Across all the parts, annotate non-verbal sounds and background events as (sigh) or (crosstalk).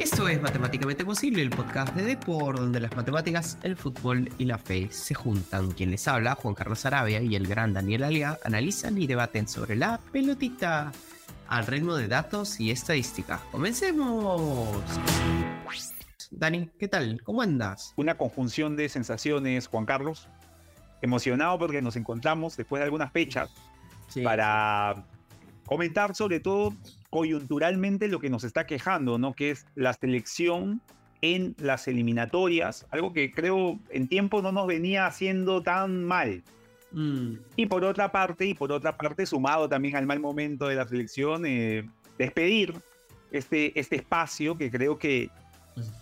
Esto es Matemáticamente Posible, el podcast de Depor, donde las matemáticas, el fútbol y la fe se juntan. Quien les habla, Juan Carlos Arabia y el gran Daniel Alia, analizan y debaten sobre la pelotita al ritmo de datos y estadística. ¡Comencemos! Dani, ¿qué tal? ¿Cómo andas? Una conjunción de sensaciones, Juan Carlos. Emocionado porque nos encontramos después de algunas fechas para comentar sobre todo coyunturalmente lo que nos está quejando, ¿no? Que es la selección en las eliminatorias, algo que creo en tiempo no nos venía haciendo tan mal. Mm. Y por otra parte, y por otra parte, sumado también al mal momento de la selección, eh, despedir este, este espacio que creo que,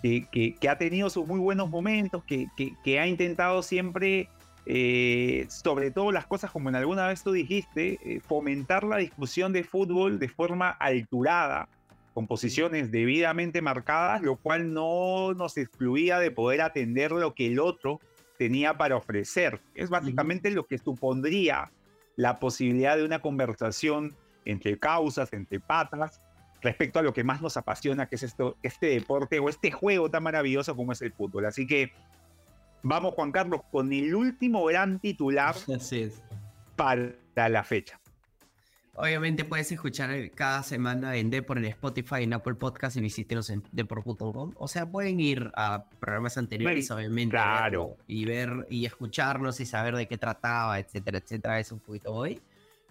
que, que, ha tenido sus muy buenos momentos, que, que ha intentado siempre eh, sobre todo las cosas como en alguna vez tú dijiste, eh, fomentar la discusión de fútbol de forma alturada, con posiciones debidamente marcadas, lo cual no nos excluía de poder atender lo que el otro tenía para ofrecer. Es básicamente lo que supondría la posibilidad de una conversación entre causas, entre patas, respecto a lo que más nos apasiona, que es esto, este deporte o este juego tan maravilloso como es el fútbol. Así que Vamos, Juan Carlos, con el último gran titular (laughs) para la fecha. Obviamente puedes escuchar cada semana en Depor en Spotify, en Apple Podcast y visítenos en Depor.com. O sea, pueden ir a programas anteriores, obviamente. Claro. Y ver y escucharnos y saber de qué trataba, etcétera, etcétera. Es un poquito hoy.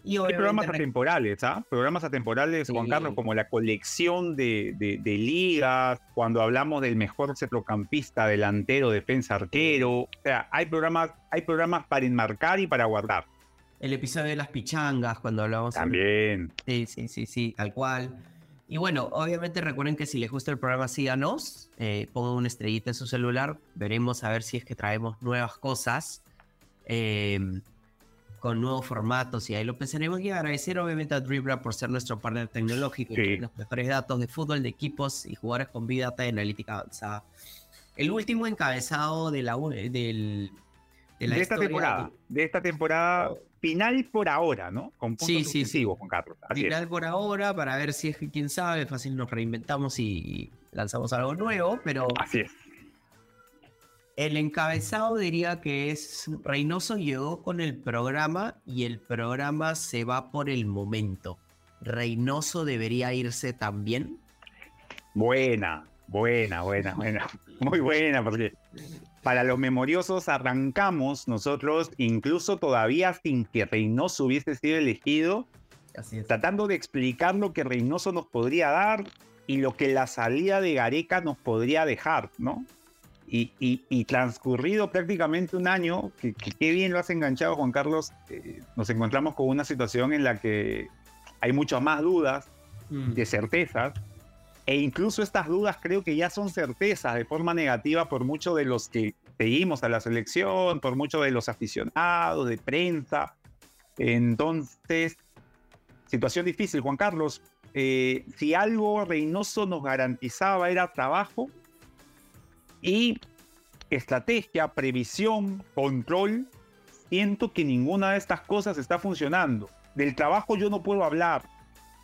Y Hay programas atemporales, ¿ah? Programas atemporales, Juan Carlos, como la colección de, de, ligas, cuando hablamos del mejor centrocampista, delantero, defensa, arquero. O sea, hay programas, hay programas para enmarcar y para guardar. El episodio de las pichangas, cuando hablamos. También. Sí, sí, sí, sí, tal cual. Y bueno, obviamente recuerden que si les gusta el programa, síganos, eh, pongan una estrellita en su celular, veremos a ver si es que traemos nuevas cosas. Eh, con nuevos formatos y ahí lo pensaremos y agradecer obviamente a Dribla por ser nuestro partner tecnológico y los mejores datos de fútbol de equipos y jugadores con vida data y analítica avanzada. El último encabezado de la del de, la esta temporada, de... esta temporada final por ahora, ¿no? Con puntos sí, sí, sí. Juan Carlos. final por ahora para ver si es que quién sabe, fácil nos reinventamos y lanzamos algo nuevo, pero así es. El encabezado diría que es Reynoso llegó con el programa y el programa se va por el momento. ¿Reynoso debería irse también? Buena, buena, buena, buena. Muy buena, porque para los memoriosos arrancamos nosotros, incluso todavía sin que Reynoso hubiese sido elegido, tratando de explicar lo que Reynoso nos podría dar y lo que la salida de Gareca nos podría dejar, ¿no? Y, transcurrido prácticamente un año, que, qué bien lo has enganchado Juan Carlos, eh, nos encontramos con una situación en la que hay muchas más dudas mm. de certezas, e incluso estas dudas creo que ya son certezas de forma negativa por muchos de los que seguimos a la selección, por muchos de los aficionados, de prensa. Entonces, situación difícil, Juan Carlos. Eh, si algo Reynoso nos garantizaba era trabajo, y estrategia, previsión, control, siento que ninguna de estas cosas está funcionando. Del trabajo yo no puedo hablar.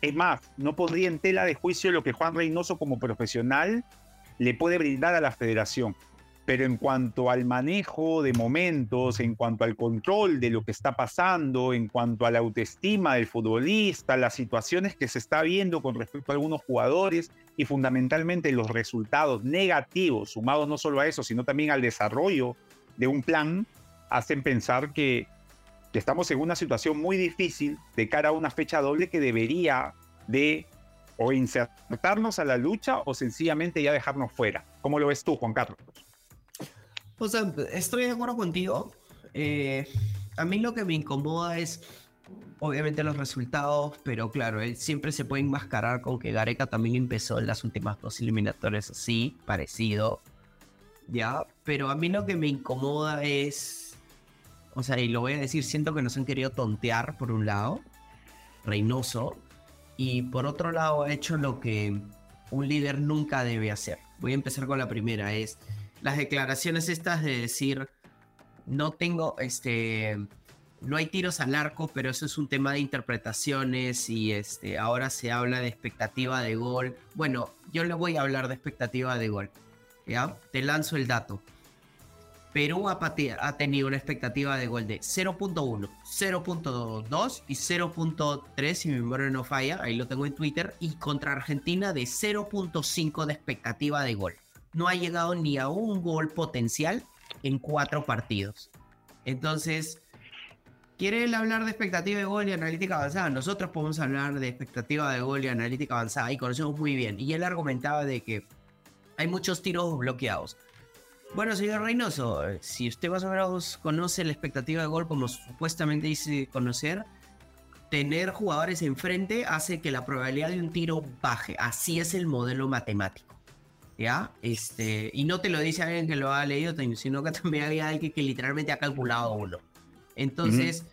Es más, no podría en tela de juicio lo que Juan Reynoso como profesional le puede brindar a la federación. Pero en cuanto al manejo de momentos, en cuanto al control de lo que está pasando, en cuanto a la autoestima del futbolista, las situaciones que se está viendo con respecto a algunos jugadores y fundamentalmente los resultados negativos, sumados no solo a eso, sino también al desarrollo de un plan, hacen pensar que, estamos en una situación muy difícil de cara a una fecha doble que debería de o insertarnos a la lucha o sencillamente ya dejarnos fuera. ¿Cómo lo ves tú, Juan Carlos? O sea, estoy de acuerdo contigo. Eh, a mí lo que me incomoda es, obviamente, los resultados, pero claro, él siempre se puede enmascarar con que Gareca también empezó en las últimas dos eliminatorias así, parecido. Ya, pero a mí lo que me incomoda es, o sea, y lo voy a decir, siento que nos han querido tontear por un lado, Reynoso, y por otro lado ha hecho lo que un líder nunca debe hacer. Voy a empezar con la primera, es las declaraciones estas de decir, no tengo, este, no hay tiros al arco, pero eso es un tema de interpretaciones y este, ahora se habla de expectativa de gol. Bueno, yo le voy a hablar de expectativa de gol. ¿ya? Te lanzo el dato. Perú ha, ha tenido una expectativa de gol de 0.1, 0.2 y 0.3, si mi memoria no falla, ahí lo tengo en Twitter, y contra Argentina de 0.5 de expectativa de gol. No ha llegado ni a un gol potencial en cuatro partidos. Entonces, ¿quiere hablar de expectativa de gol y analítica avanzada? Nosotros podemos hablar de expectativa de gol y analítica avanzada y conocemos muy bien. Y él argumentaba de que hay muchos tiros bloqueados. Bueno, señor Reynoso, si usted más o menos conoce la expectativa de gol como supuestamente dice conocer, tener jugadores enfrente hace que la probabilidad de un tiro baje. Así es el modelo matemático. ¿Ya? Este, y no te lo dice alguien que lo ha leído, sino que (laughs) también hay alguien que literalmente ha calculado uno. Entonces,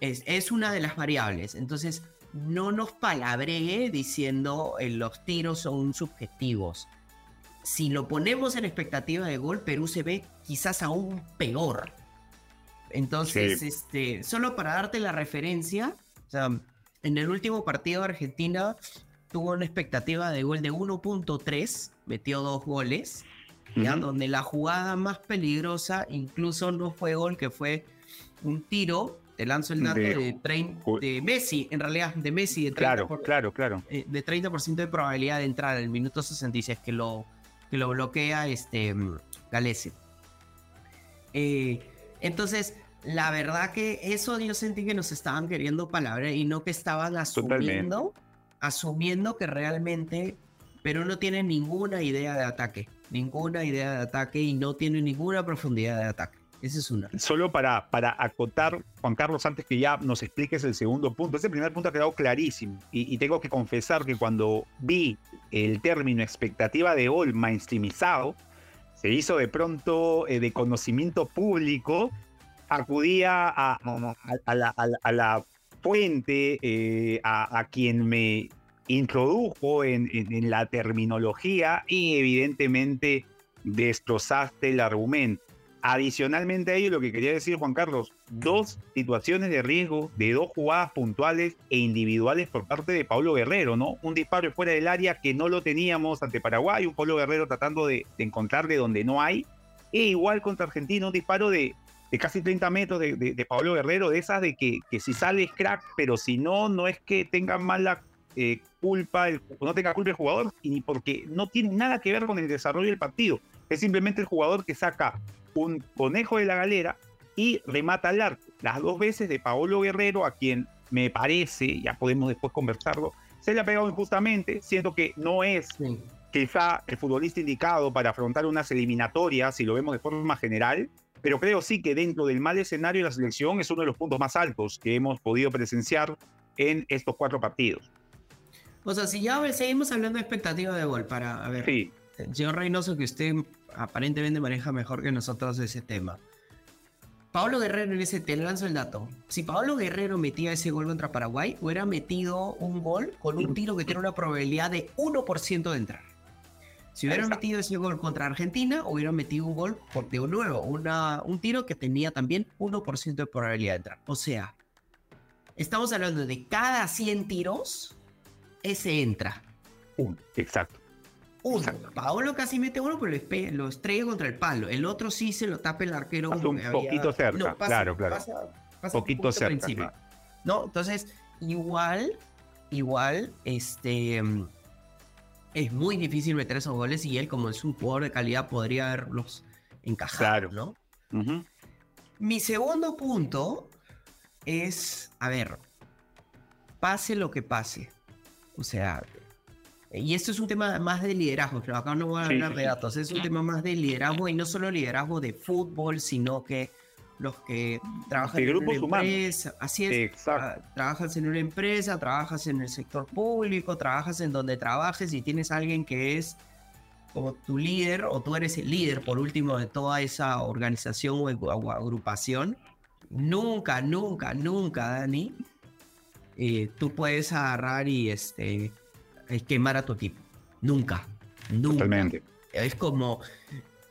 es, es, una de las variables. Entonces, no nos palabree diciendo eh, los tiros son subjetivos si lo ponemos en expectativa de gol, Perú se ve quizás aún peor. Entonces, este, solo para darte la referencia, o sea, en el último partido Argentina tuvo una expectativa de gol de 1.3, metió dos goles, donde la jugada más peligrosa incluso no fue gol, que fue un tiro, te lanzo el dato de, de, Messi, en realidad, de Messi, de 30%, claro, claro, claro. Eh, de 30% de probabilidad de entrar en el minuto 66, que lo que lo bloquea este Galese. Eh, entonces, la verdad que eso yo sentí que nos estaban queriendo palabras y no que estaban asumiendo, asumiendo que realmente pero no tiene ninguna idea de ataque, ninguna idea de ataque y no tiene ninguna profundidad de ataque. Esa es una. Solo para, para acotar, Juan Carlos, antes que ya nos expliques el segundo punto. Ese primer punto ha quedado clarísimo. Y, tengo que confesar que cuando vi el término expectativa de gol mainstreamizado, se hizo de pronto eh, de conocimiento público, acudía a, a, la, a la, fuente, eh, a, quien me introdujo en, en la terminología y evidentemente destrozaste el argumento. Adicionalmente a ello, lo que quería decir Juan Carlos, dos situaciones de riesgo de dos jugadas puntuales e individuales por parte de Pablo Guerrero, ¿no? Un disparo fuera del área que no lo teníamos ante Paraguay, un Pablo Guerrero tratando de, encontrarle donde no hay, e igual contra Argentina, un disparo de, casi 30 metros de, Pablo Guerrero, de esas de que, que si sale es crack, pero si no, no es que tenga mala eh, culpa, no tenga culpa el jugador, y ni porque no tiene nada que ver con el desarrollo del partido. Es simplemente el jugador que saca un conejo de la galera y remata al arco. Las dos veces de Paolo Guerrero, a quien me parece, ya podemos después conversarlo, se le ha pegado injustamente, siento que no es quizá el futbolista indicado para afrontar unas eliminatorias, si lo vemos de forma general, pero creo sí que dentro del mal escenario de la selección es uno de los puntos más altos que hemos podido presenciar en estos cuatro partidos. O sea, si ya seguimos hablando de expectativa de gol, para, a ver, sí. señor Reynoso, que usted aparentemente maneja mejor que nosotros ese tema. Pablo Guerrero en ese, te lanzo el dato. Si Pablo Guerrero metía ese gol contra Paraguay, hubiera metido un gol con un tiro que tiene una probabilidad de 1% de entrar. Si hubiera metido ese gol contra Argentina, hubiera metido un gol, por, de nuevo, una, un tiro que tenía también 1% de probabilidad de entrar. O sea, estamos hablando de cada 100 tiros, ese entra. Un, exacto uno. Paolo casi mete uno, pero lo, estrella contra el palo. El otro sí se lo tapa el arquero. un poquito cerca, claro, claro. poquito cerca. No, entonces, igual, igual, este. Es muy difícil meter esos goles y él, como es un jugador de calidad, podría haberlos encajado, ¿no? Mi segundo punto es, a ver, pase lo que pase. O sea, y esto es un tema más de liderazgo, pero acá no voy a hablar de datos, es un tema más de liderazgo y no solo liderazgo de fútbol, sino que los que trabajan en una empresa, así es, ah, trabajas en una empresa, trabajas en el sector público, trabajas en donde trabajes y tienes a alguien que es como tu líder o tú eres el líder por último de toda esa organización o, agrupación, nunca, nunca, nunca, Dani, eh, tú puedes agarrar y este es quemar a tu equipo. Nunca. Nunca. Totalmente. Es como,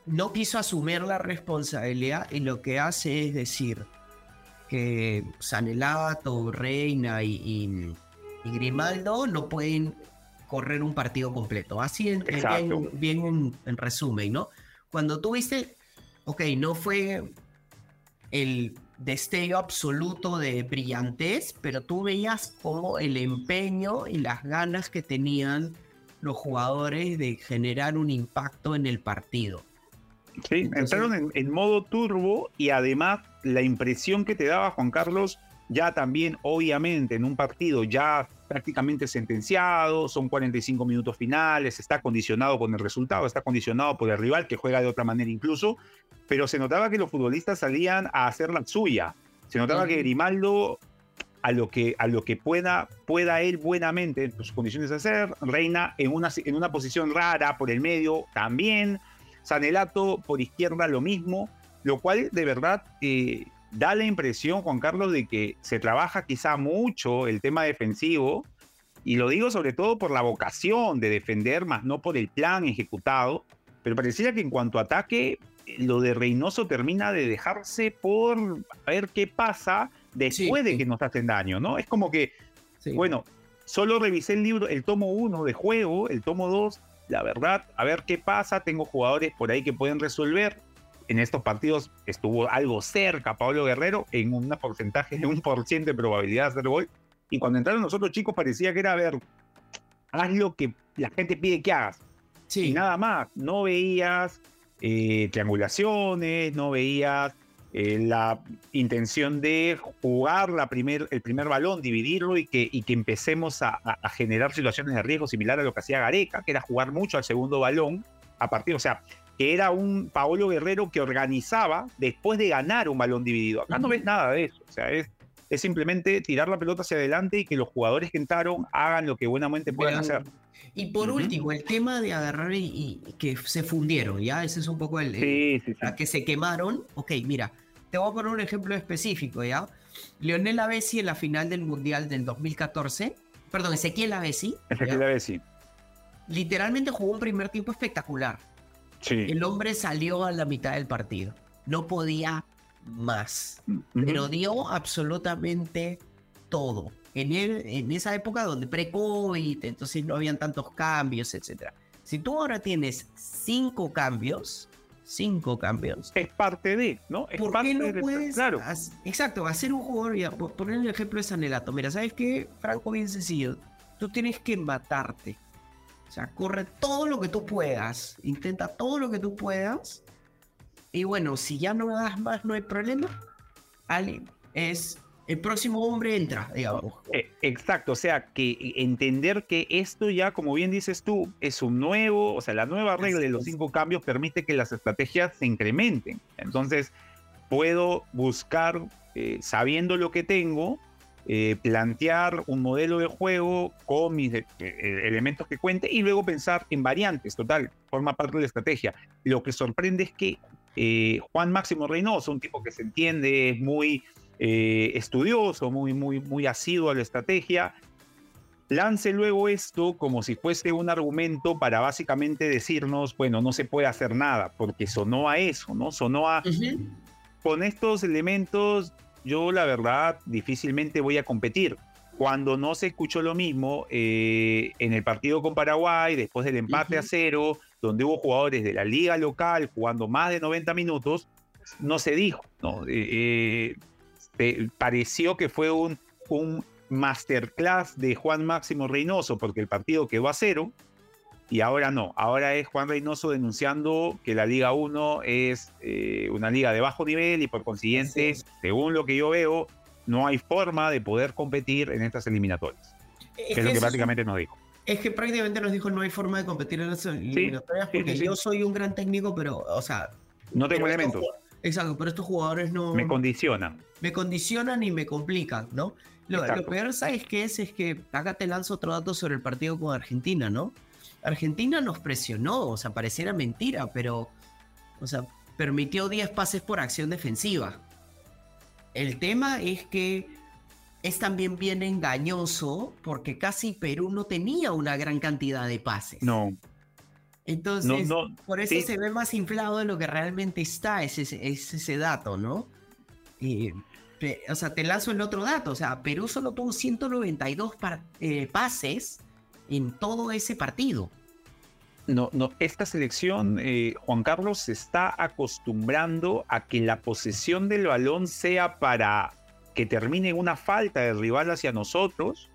no quiso asumir la responsabilidad y lo que hace es decir, que Sanelato, Reina y, Grimaldo no pueden correr un partido completo. Así en, bien, en, resumen, ¿no? Cuando tú viste, ok, no fue el destello absoluto de brillantez, pero tú veías como el empeño y las ganas que tenían los jugadores de generar un impacto en el partido. Sí, entraron en, modo turbo y además la impresión que te daba Juan Carlos, ya también obviamente en un partido ya prácticamente sentenciado, son 45 minutos finales, está condicionado con el resultado, está condicionado por el rival que juega de otra manera incluso, pero se notaba que los futbolistas salían a hacer la suya. Se notaba que Grimaldo a lo que, a lo que pueda, pueda él buenamente en sus condiciones de hacer, Reina en una, en una posición rara por el medio también, Sanelato por izquierda lo mismo, lo cual de verdad eh, da la impresión, Juan Carlos, de que se trabaja quizá mucho el tema defensivo, y lo digo sobre todo por la vocación de defender, más no por el plan ejecutado, pero pareciera que en cuanto a ataque, lo de Reynoso termina de dejarse por ver qué pasa después de que nos hacen daño, ¿no? Es como que, bueno, solo revisé el libro, el tomo 1 de juego, el tomo 2, la verdad, a ver qué pasa, tengo jugadores por ahí que pueden resolver. En estos partidos estuvo algo cerca Pablo Guerrero en un porcentaje de un por ciento de probabilidad de hacer gol. Y cuando entraron los otros chicos parecía que era, a ver, haz lo que la gente pide que hagas. Sí. Y nada más, no veías eh, triangulaciones, no veías eh, la intención de jugar la primer, el primer balón, dividirlo y que, y que empecemos a, generar situaciones de riesgo similar a lo que hacía Gareca, que era jugar mucho al segundo balón, a partir, o sea, que era un Paolo Guerrero que organizaba después de ganar un balón dividido. Acá no ves nada de eso, o sea, es, es simplemente tirar la pelota hacia adelante y que los jugadores que entraron hagan lo que buenamente puedan hacer. Y por último, el tema de agarrar y, que se fundieron, ¿ya? Ese es un poco el... Sí, sí, sí. que se quemaron. Ok, mira, te voy a poner un ejemplo específico, ¿ya? Lionel Avesi en la final del Mundial del 2014, perdón, Ezequiel Avesi. Ezequiel Avesi. Literalmente jugó un primer tiempo espectacular. Sí. El hombre salió a la mitad del partido. No podía más. Pero dio absolutamente todo. En, en esa época donde pre-COVID, entonces no habían tantos cambios, etc. Si tú ahora tienes cinco cambios, cinco cambios. Es parte de, ¿no? Es ¿Por parte qué no puedes? Claro. exacto, hacer un jugador, ya, poner el ejemplo de Sanelato. Mira, ¿sabes qué? Franco, bien sencillo. Tú tienes que matarte. O sea, corre todo lo que tú puedas. Intenta todo lo que tú puedas. Y bueno, si ya no das más, no hay problema. Ali es el próximo hombre entra, digamos. Eh, exacto, o sea, que entender que esto ya, como bien dices tú, es un nuevo, o sea, la nueva regla de los cinco cambios permite que las estrategias se incrementen. Entonces, puedo buscar, eh, sabiendo lo que tengo, eh, plantear un modelo de juego con mis elementos que cuente y luego pensar en variantes, total, forma parte de la estrategia. Lo que sorprende es que Juan Máximo Reynoso, un tipo que se entiende, es muy eh, estudioso, muy, muy, muy asiduo a la estrategia, lance luego esto como si fuese un argumento para básicamente decirnos, bueno, no se puede hacer nada, porque sonó a eso, ¿no? Sonó a... Con estos elementos, yo la verdad difícilmente voy a competir. Cuando no se escuchó lo mismo eh, en el partido con Paraguay, después del empate a cero, donde hubo jugadores de la liga local jugando más de 90 minutos, no se dijo. ¿no? Eh, pareció que fue un, un masterclass de Juan Máximo Reynoso, porque el partido quedó a cero, y ahora no, ahora es Juan Reynoso denunciando que la Liga 1 es eh, una liga de bajo nivel y por consiguiente, según lo que yo veo, no hay forma de poder competir en estas eliminatorias. Es, es lo que prácticamente nos dijo. Es que prácticamente nos dijo no hay forma de competir en estas eliminatorias porque yo soy un gran técnico, pero, o sea... No tengo elementos. Exacto, pero estos jugadores no... Me condicionan. Me condicionan y me complican, ¿no? Lo, peor, ¿sabes qué es? Es que acá te lanzo otro dato sobre el partido con Argentina, ¿no? Argentina nos presionó, o sea, pareciera mentira, pero, o sea, permitió 10 pases por acción defensiva. El tema es que es también bien engañoso porque casi Perú no tenía una gran cantidad de pases. No, entonces, por eso se ve más inflado de lo que realmente está, ese, ese dato, ¿no? o sea, te lanzo el otro dato. O sea, Perú solo tuvo 192 eh, pases en todo ese partido. No, no, esta selección, eh, Juan Carlos, se está acostumbrando a que la posesión del balón sea para que termine una falta de rival hacia nosotros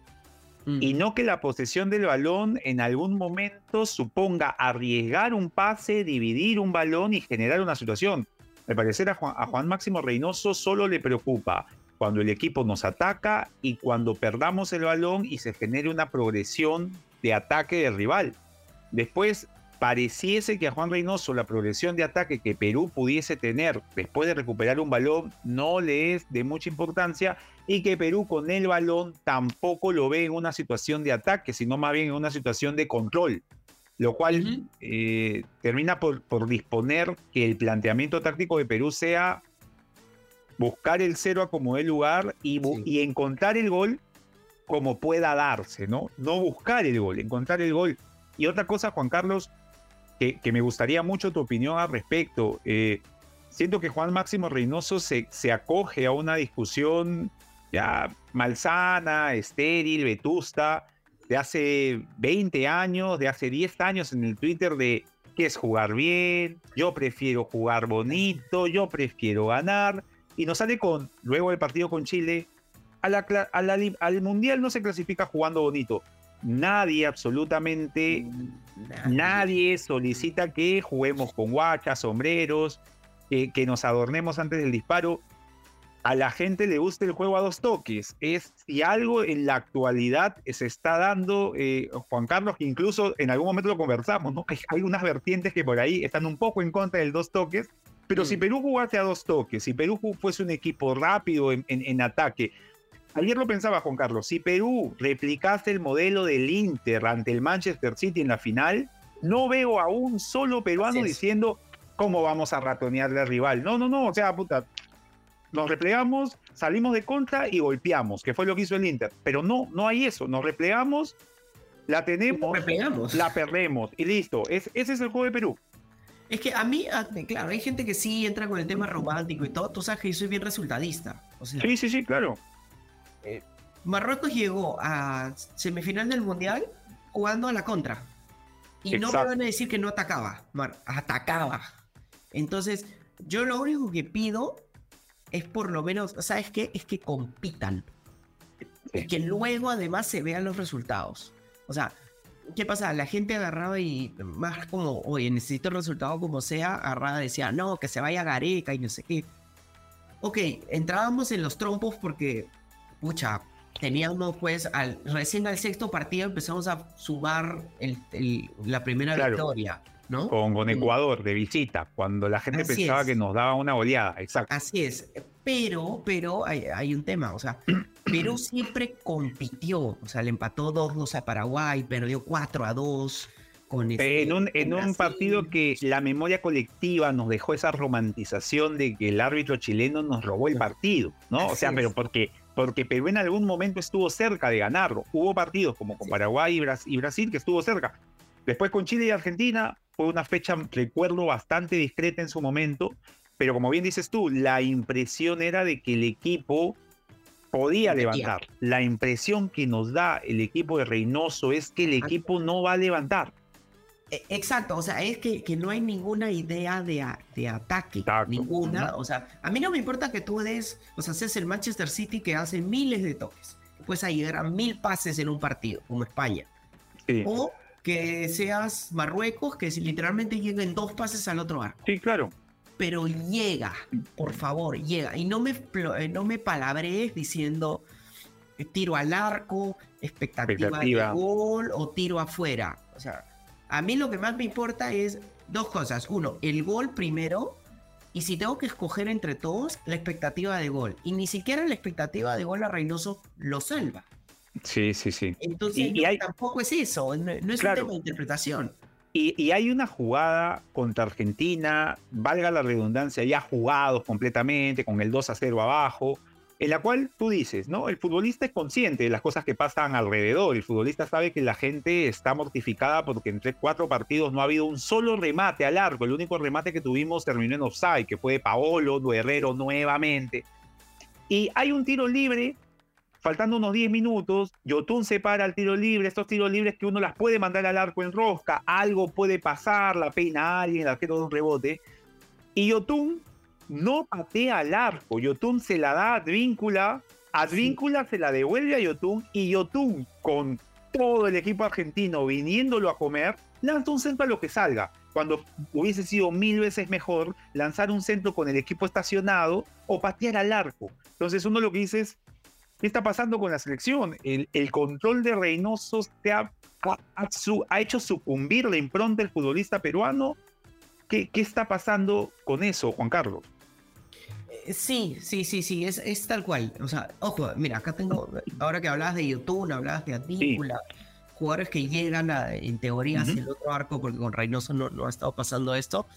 y no que la posesión del balón en algún momento suponga arriesgar un pase, dividir un balón y generar una situación. Me parecer a Juan, Máximo Reynoso solo le preocupa cuando el equipo nos ataca y cuando perdamos el balón y se genere una progresión de ataque del rival. Después, pareciese que a Juan Reynoso la progresión de ataque que Perú pudiese tener después de recuperar un balón no le es de mucha importancia y que Perú con el balón tampoco lo ve en una situación de ataque, sino más bien en una situación de control, lo cual eh, termina por, disponer que el planteamiento táctico de Perú sea buscar el cero a como dé lugar y, y encontrar el gol como pueda darse, ¿no? No buscar el gol, encontrar el gol. Y otra cosa, Juan Carlos, que, me gustaría mucho tu opinión al respecto. Eh, siento que Juan Máximo Reynoso se, se acoge a una discusión ya malsana, estéril, vetusta, de hace 20 años, de hace 10 años en el Twitter de qué es jugar bien, yo prefiero jugar bonito, yo prefiero ganar, y nos sale con, luego del partido con Chile, al Mundial no se clasifica jugando bonito. Nadie, absolutamente nadie, solicita que juguemos con guachas, sombreros, que nos adornemos antes del disparo. A la gente le gusta el juego a dos toques. Es si algo en la actualidad se está dando, eh, Juan Carlos, que incluso en algún momento lo conversamos, ¿no? Hay unas vertientes que por ahí están un poco en contra del dos toques, pero si mm. Perú jugase a dos toques, si Perú fuese un equipo rápido en ataque, Ayer lo pensaba Juan Carlos, si Perú replicase el modelo del Inter ante el Manchester City en la final, no veo a un solo peruano diciendo cómo vamos a ratonearle al rival. No, no, no, o sea, puta, nos replegamos, salimos de contra y golpeamos, que fue lo que hizo el Inter. Pero no, no hay eso, nos replegamos, la tenemos, la perdemos y listo. ese es el juego de Perú. Es que a mí, claro, hay gente que sí entra con el tema romántico y todo. Tú sabes que yo soy bien resultadista. sí, sí, sí, claro. Eh, Marruecos llegó a semifinal del Mundial jugando a la contra. Y no me van a decir que no atacaba, atacaba. Entonces, yo lo único que pido es por lo menos, ¿sabes qué? Es que compitan. Y que luego además se vean los resultados. O sea, ¿qué pasa? La gente agarraba y más como, oye, necesito el resultado como sea, agarraba decía, no, que se vaya Gareca y no sé qué. Ok, entrábamos en los trompos porque pucha, teníamos pues, al, recién al sexto partido empezamos a sumar el, la primera victoria. ¿No? Con, con, Ecuador de visita, cuando la gente pensaba que nos daba una oleada, exacto. Así es, pero, pero hay, hay un tema, o sea, (clears throat) Perú siempre compitió, o sea, le empató 2-2 a Paraguay, perdió 4 a 2. Con este, en un, en un partido que la memoria colectiva nos dejó esa romantización de que el árbitro chileno nos robó el partido, ¿no? o sea, pero porque porque Perú en algún momento estuvo cerca de ganarlo. Hubo partidos como con Paraguay y Brasil que estuvo cerca. Después con Chile y Argentina fue una fecha, recuerdo, bastante discreta en su momento, pero como bien dices tú, la impresión era de que el equipo podía levantar. La impresión que nos da el equipo de Reynoso es que el equipo no va a levantar. E, exacto, o sea, es que, que no hay ninguna idea de, de ataque, ninguna. O sea, a mí no me importa que tú des, o sea, seas el Manchester City que hace miles de toques, pues ahí llegar a mil pases en un partido, como España. O que seas Marruecos, que literalmente lleguen dos pases al otro arco. Sí, claro. Pero llega, por favor, llega. Y no me, eh, no me palabrees diciendo eh, tiro al arco, expectativa, expectativa. de gol o tiro afuera. O sea, a mí lo que más me importa es dos cosas. Uno, el gol primero. Y si tengo que escoger entre todos, la expectativa de gol. Y ni siquiera la expectativa de gol a Reynoso lo salva. Sí, sí, sí. Entonces tampoco es eso, no, es un tema de interpretación. Y, y, hay una jugada contra Argentina, valga la redundancia, ya jugados completamente, con el 2 a 0 abajo, en la cual tú dices, ¿no? El futbolista es consciente de las cosas que pasan alrededor, el futbolista sabe que la gente está mortificada porque entre cuatro partidos no ha habido un solo remate al arco, el único remate que tuvimos terminó en offside, que fue de Paolo Guerrero nuevamente. Y hay un tiro libre, faltando unos 10 minutos, Yotun se para el tiro libre, estos tiros libres que uno las puede mandar al arco en rosca, algo puede pasar, la peina a alguien, el arquero da un rebote, y Yotun no patea al arco, Yotun se la da a Advíncula, Advíncula se la devuelve a Yotun, y Yotun, con todo el equipo argentino viniéndolo a comer, lanza un centro a lo que salga. Cuando hubiese sido mil veces mejor lanzar un centro con el equipo estacionado o patear al arco. Entonces uno lo que dice es, ¿qué está pasando con la selección? El, control de Reynoso te ha, ha, hecho sucumbir la impronta del futbolista peruano. ¿Qué, ¿Qué está pasando con eso, Juan Carlos? Eh, sí, sí, sí, sí, es, es, tal cual. O sea, ojo, mira, acá tengo, ahora que hablabas de YouTube, hablabas de Advíncula, jugadores que llegan en teoría hacia el otro arco, porque con Reynoso no, no ha estado pasando esto.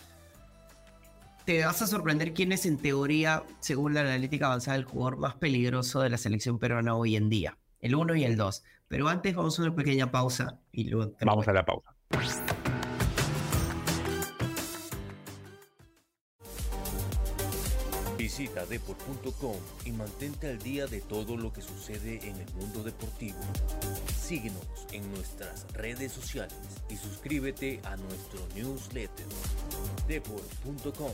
Te vas a sorprender quién es en teoría, según la analítica avanzada, el jugador más peligroso de la selección peruana hoy en día. El 1 y el 2. Pero antes vamos a una pequeña pausa y luego... Vamos a la pausa. Visita deport.com y mantente al día de todo lo que sucede en el mundo deportivo. Síguenos en nuestras redes sociales y suscríbete a nuestro newsletter deport.com.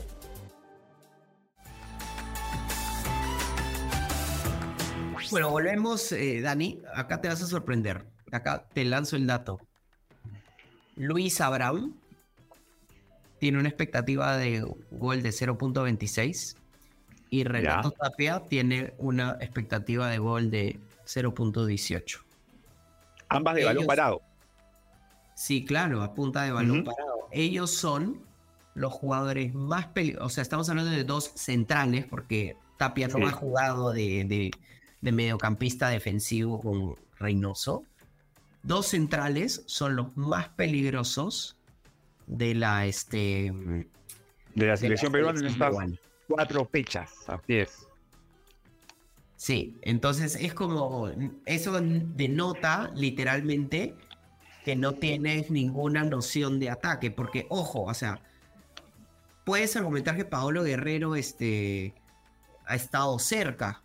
Bueno, volvemos, eh, Dani. Acá te vas a sorprender. Acá te lanzo el dato. Luis Abraham tiene una expectativa de gol de 0.26 y Renato Tapia tiene una expectativa de gol de 0.18. Ambas de balón parado. Sí, claro, a punta de balón parado. Ellos son los jugadores más peligrosos. O sea, estamos hablando de dos centrales, porque Tapia no ha jugado de, mediocampista defensivo con Reynoso. Dos centrales son los más peligrosos de la este de la selección peruana en esta cuatro fechas, así es. Sí, entonces es como, eso denota literalmente que no tienes ninguna noción de ataque, porque ojo, o sea, puedes argumentar que Paolo Guerrero este, ha estado cerca,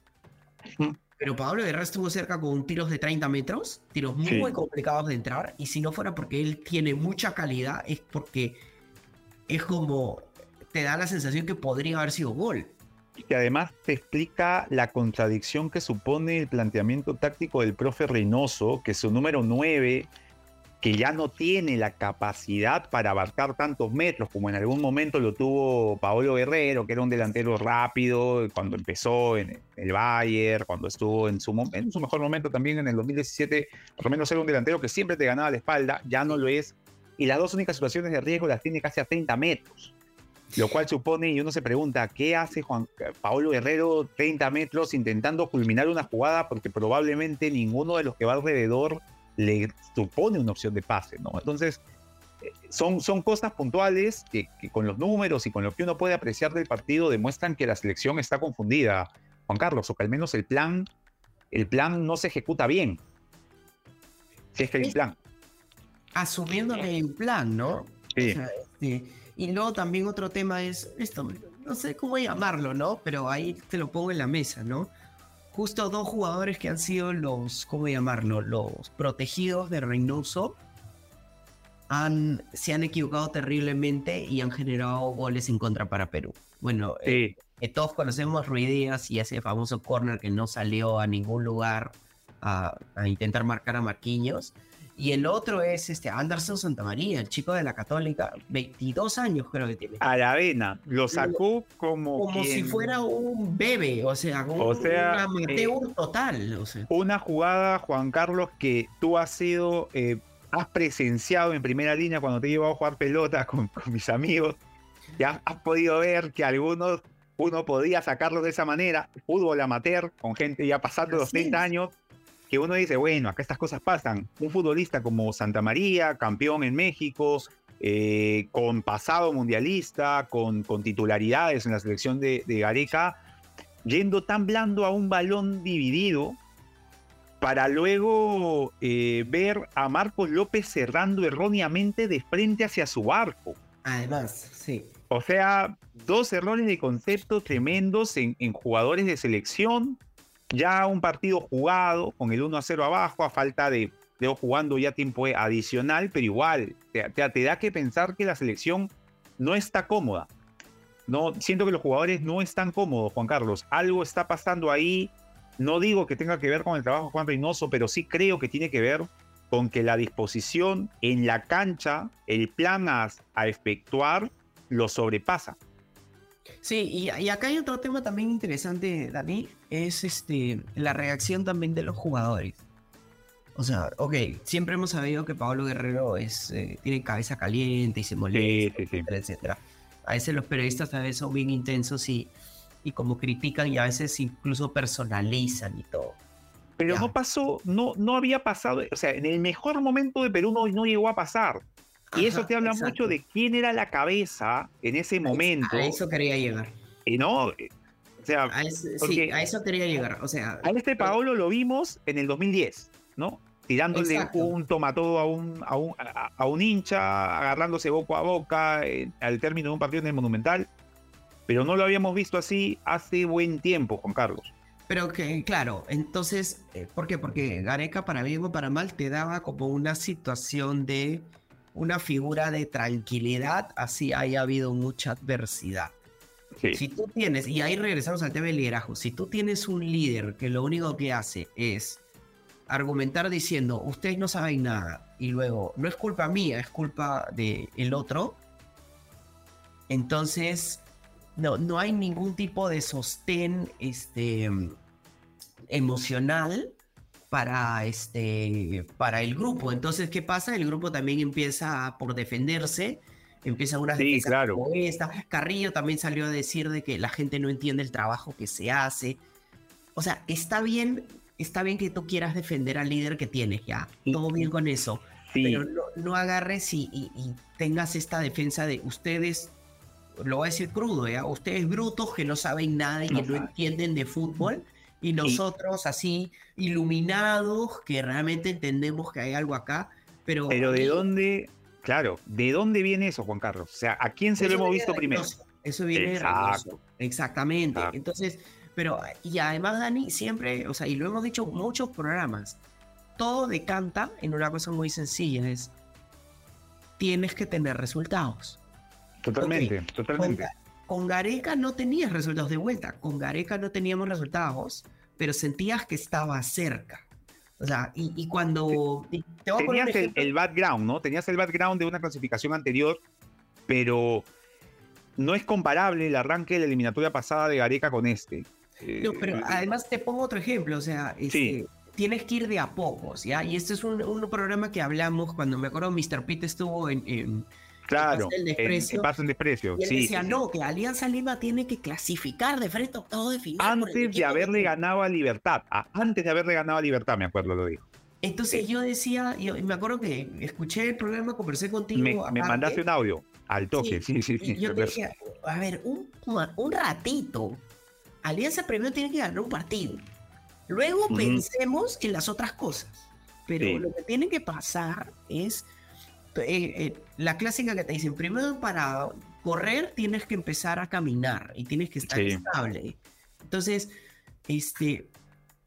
pero Pablo Guerrero estuvo cerca con tiros de 30 metros, tiros muy complicados de entrar, y si no fuera porque él tiene mucha calidad, es porque es como te da la sensación que podría haber sido gol. Que además te explica la contradicción que supone el planteamiento táctico del profe Reynoso, que su número 9, que ya no tiene la capacidad para abarcar tantos metros como en algún momento lo tuvo Paolo Guerrero, que era un delantero rápido cuando empezó en el Bayern, cuando estuvo en su, en su mejor momento también en el 2017, por lo menos era un delantero que siempre te ganaba la espalda, ya no lo es. Y las dos únicas situaciones de riesgo las tiene casi a 30 metros. Lo cual supone, y uno se pregunta, ¿qué hace Juan Paolo Guerrero 30 metros intentando culminar una jugada? Porque probablemente ninguno de los que va alrededor le supone una opción de pase, ¿no? Entonces, eh, son, son cosas puntuales que, con los números y con lo que uno puede apreciar del partido demuestran que la selección está confundida, Juan Carlos, o que al menos el plan, el plan no se ejecuta bien. Si es que hay un plan. Asumiendo que hay un plan, ¿no? Sí. Este, y luego también otro tema es esto, no sé cómo llamarlo, ¿no? Pero ahí te lo pongo en la mesa, ¿no? Justo dos jugadores que han sido los, ¿cómo llamarlo? Los protegidos de Reynoso han, se han equivocado terriblemente y han generado goles en contra para Perú. Bueno, eh, todos conocemos Ruidías y ese famoso corner que no salió a ningún lugar a, a intentar marcar a Marquinhos. Y el otro es este Anderson Santamaría, el chico de la Católica, 22 años creo que tiene. A la vena, lo sacó como. Como si fuera un bebé, o sea, como un amateur eh, total. Una jugada, Juan Carlos, que tú has sido. Eh, has presenciado en primera línea cuando te he llevado a jugar pelota con, mis amigos. Ya has podido ver que algunos uno podía sacarlo de esa manera. Fútbol amateur, con gente ya pasando los 30 años que uno dice, bueno, acá estas cosas pasan. Un futbolista como Santa María, campeón en México, eh, con pasado mundialista, con, con, titularidades en la selección de, Gareca, yendo tan blando a un balón dividido para luego eh, ver a Marcos López cerrando erróneamente de frente hacia su arco. Además, sí. O sea, dos errores de concepto tremendos en, en jugadores de selección ya un partido jugado con el 1 a 0 abajo, a falta de, de jugando ya tiempo adicional, pero igual, te, te, da que pensar que la selección no está cómoda. No, siento que los jugadores no están cómodos, Juan Carlos. Algo está pasando ahí. No digo que tenga que ver con el trabajo de Juan Reynoso, pero sí creo que tiene que ver con que la disposición en la cancha, el plan a, a efectuar, lo sobrepasa. Sí, y, y, acá hay otro tema también interesante, Dani, es este, la reacción también de los jugadores. O sea, ok, siempre hemos sabido que Pablo Guerrero es, eh, tiene cabeza caliente y se molesta, sí, sí, sí. etcétera. A veces los periodistas a veces son bien intensos y, y como critican y a veces incluso personalizan y todo. Pero ya. no pasó, no, no había pasado, o sea, en el mejor momento de Perú no, no llegó a pasar. Y eso te habla exacto. mucho de quién era la cabeza en ese momento. A eso quería llegar. Y no, o sea, a sí, a eso quería llegar. O sea, a este Paolo lo vimos en el 2010, ¿no? Tirándole exacto. un tomatodo a un, a, un, a, a un hincha, agarrándose boca a boca eh, al término de un partido en el Monumental. Pero no lo habíamos visto así hace buen tiempo, Juan Carlos. Pero que, claro, entonces, eh, ¿por qué? Porque Gareca, para bien o para mal, te daba como una situación de una figura de tranquilidad, así haya habido mucha adversidad. Sí. Si tú tienes, y ahí regresamos al tema del liderazgo, si tú tienes un líder que lo único que hace es argumentar diciendo, ustedes no saben nada, y luego, no es culpa mía, es culpa del el otro, entonces no, no hay ningún tipo de sostén este, emocional para, este, para el grupo. Entonces, ¿qué pasa? El grupo también empieza por defenderse, empieza una sí, claro. como esta. Carrillo también salió a decir de que la gente no entiende el trabajo que se hace. O sea, está bien, está bien que tú quieras defender al líder que tienes, ya, todo bien con eso. Sí. Pero no, no agarres y, y, y, tengas esta defensa de ustedes, lo voy a decir crudo, ¿ya? ustedes brutos que no saben nada y que no, no entienden de fútbol y nosotros así iluminados que realmente entendemos que hay algo acá, pero... Pero de dónde, claro, ¿de dónde viene eso, Juan Carlos? O sea, ¿a quién se lo hemos visto primero? Eso viene Exacto. de Exactamente. Exacto. Entonces, pero, y además, Dani, siempre, o sea, y lo hemos dicho en muchos programas, todo decanta en una cosa muy sencilla, es, tienes que tener resultados. Totalmente, okay. totalmente. Con, Gareca no tenías resultados de vuelta, con Gareca no teníamos resultados, pero sentías que estaba cerca. O sea, y, y cuando... Y te voy Tenías el, el, background, ¿no? Tenías el background de una clasificación anterior, pero no es comparable el arranque de la eliminatoria pasada de Gareca con este. No, pero además te pongo otro ejemplo, o sea, este, sí. tienes que ir de a pocos, ¿ya? Y este es un, un programa que hablamos cuando me acuerdo Mr. Pitt estuvo en, en Claro, el desprecio. paso en desprecio. Y él sí, decía, sí, no, que Alianza Lima tiene que clasificar de frente a octavo de final. Antes de haberle ganado a Libertad. Antes de haberle ganado a Libertad, me acuerdo, lo dijo. Entonces sí. yo decía, yo me acuerdo que escuché el programa, conversé contigo. Me, me mandaste un audio al toque, sí, sí, sí. Yo decía, a ver, un, un ratito. Alianza primero tiene que ganar un partido. Luego uh -huh. pensemos en las otras cosas. Pero lo que tiene que pasar es eh, eh, la clásica que te dicen, primero para correr tienes que empezar a caminar y tienes que estar sí. estable. Entonces, este,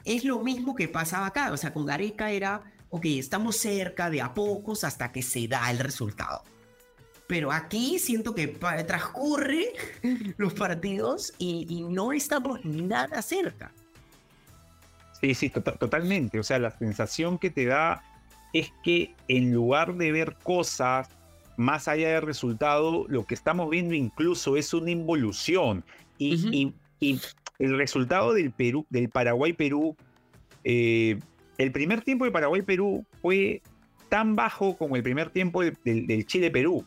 es lo mismo que pasaba acá, o sea, con Gareca era, ok, estamos cerca de a pocos hasta que se da el resultado. Pero aquí siento que transcurre (laughs) los partidos y, y no estamos nada cerca. Sí, sí, to totalmente. O sea, la sensación que te da es que en lugar de ver cosas más allá del resultado, lo que estamos viendo incluso es una involución. Y, uh -huh. y, y el resultado del Perú, del Paraguay-Perú, eh, el primer tiempo de Paraguay-Perú fue tan bajo como el primer tiempo del Chile-Perú.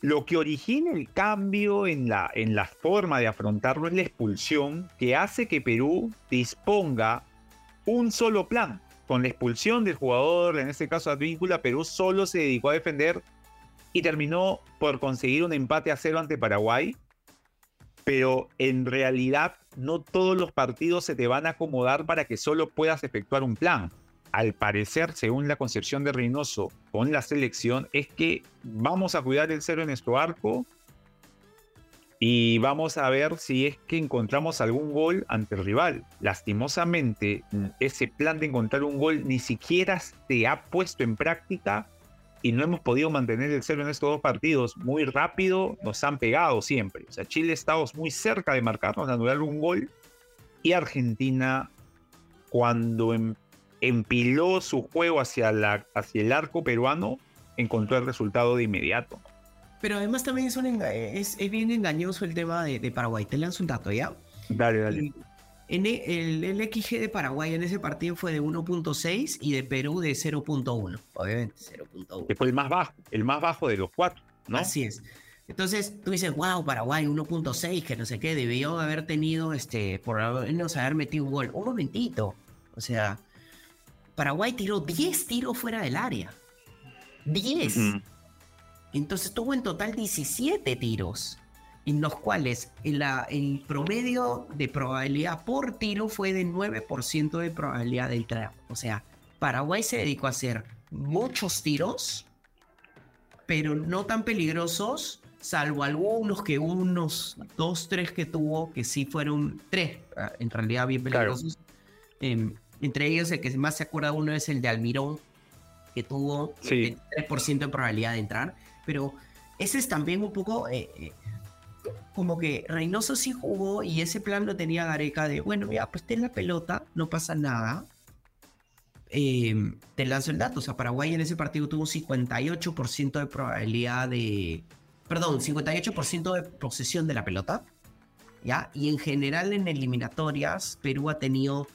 Lo que origina el cambio en la, en la forma de afrontarlo es la expulsión que hace que Perú disponga un solo plan. Con la expulsión del jugador, en este caso Advíncula, Perú solo se dedicó a defender y terminó por conseguir un empate a cero ante Paraguay. Pero en realidad no todos los partidos se te van a acomodar para que solo puedas efectuar un plan. Al parecer, según la concepción de Reynoso con la selección, es que vamos a cuidar el cero en nuestro arco Y vamos a ver si es que encontramos algún gol ante el rival. Lastimosamente, ese plan de encontrar un gol ni siquiera se ha puesto en práctica y no hemos podido mantener el cero en estos dos partidos. Muy rápido nos han pegado siempre. O sea, Chile está muy cerca de marcarnos, de anular un gol. Y Argentina, cuando em, empiló su juego hacia, la, hacia el arco peruano, encontró el resultado de inmediato. Pero además también es, un es, bien engañoso el tema de, Paraguay. Te lanzo un dato, ¿ya? Dale, dale. En el, el, XG de Paraguay en ese partido fue de 1.6 y de Perú de 0.1. Obviamente, 0.1. Que fue el más bajo, el más bajo de los cuatro, ¿no? Así es. Entonces tú dices, wow, Paraguay 1.6, que no sé qué, debió haber tenido, este, por menos haber metido un gol. Un momentito. O sea, Paraguay tiró 10 tiros fuera del área. 10. Entonces tuvo en total 17 tiros, en los cuales el promedio de probabilidad por tiro fue de 9% de probabilidad de entrar. O sea, Paraguay se dedicó a hacer muchos tiros, pero no tan peligrosos, salvo algunos que unos dos, tres que tuvo, que sí fueron tres, ah, en realidad bien peligrosos. Em, entre ellos, el que más se acuerda uno es el de Almirón, que tuvo el 3% de probabilidad de entrar pero ese es también un poco eh, eh, como que Reynoso sí jugó y ese plan lo tenía Gareca de, bueno, mira, pues ten la pelota, no pasa nada. Em, te lanzo el dato, o sea, Paraguay en ese partido tuvo 58% de probabilidad de, perdón, 58% de posesión de la pelota, ¿ya? Y en general en eliminatorias, Perú ha tenido